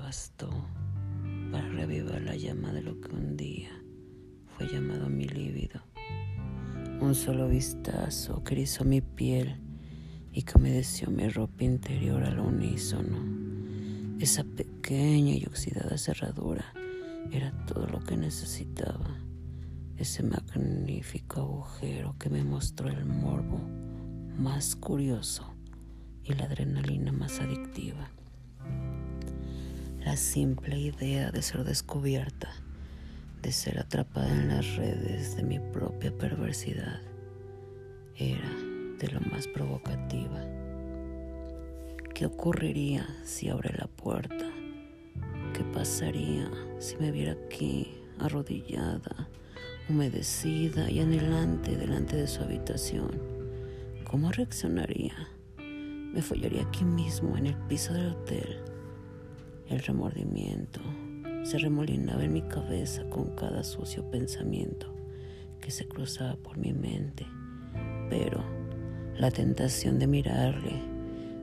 bastó para revivar la llama de lo que un día fue llamado mi líbido. Un solo vistazo que mi piel y que humedeció mi ropa interior al unísono. Esa pequeña y oxidada cerradura era todo lo que necesitaba. Ese magnífico agujero que me mostró el morbo más curioso y la adrenalina más adictiva. La simple idea de ser descubierta, de ser atrapada en las redes de mi propia perversidad, era de lo más provocativa. ¿Qué ocurriría si abre la puerta? ¿Qué pasaría si me viera aquí, arrodillada, humedecida y anhelante delante de su habitación? ¿Cómo reaccionaría? Me follaría aquí mismo en el piso del hotel. El remordimiento se remolinaba en mi cabeza con cada sucio pensamiento que se cruzaba por mi mente. Pero la tentación de mirarle,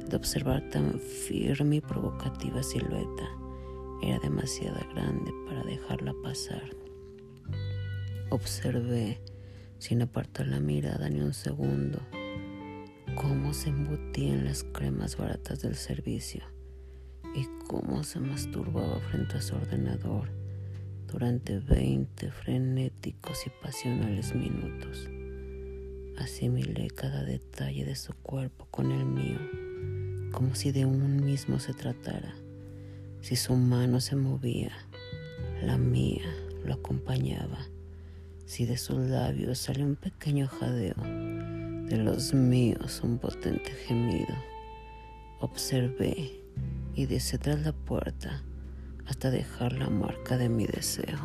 de observar tan firme y provocativa silueta, era demasiado grande para dejarla pasar. Observé, sin apartar la mirada ni un segundo, cómo se embutía en las cremas baratas del servicio y cómo se masturbaba frente a su ordenador durante 20 frenéticos y pasionales minutos. Asimilé cada detalle de su cuerpo con el mío, como si de un mismo se tratara. Si su mano se movía, la mía lo acompañaba. Si de sus labios salió un pequeño jadeo, de los míos un potente gemido. Observé y desde tras la puerta hasta dejar la marca de mi deseo.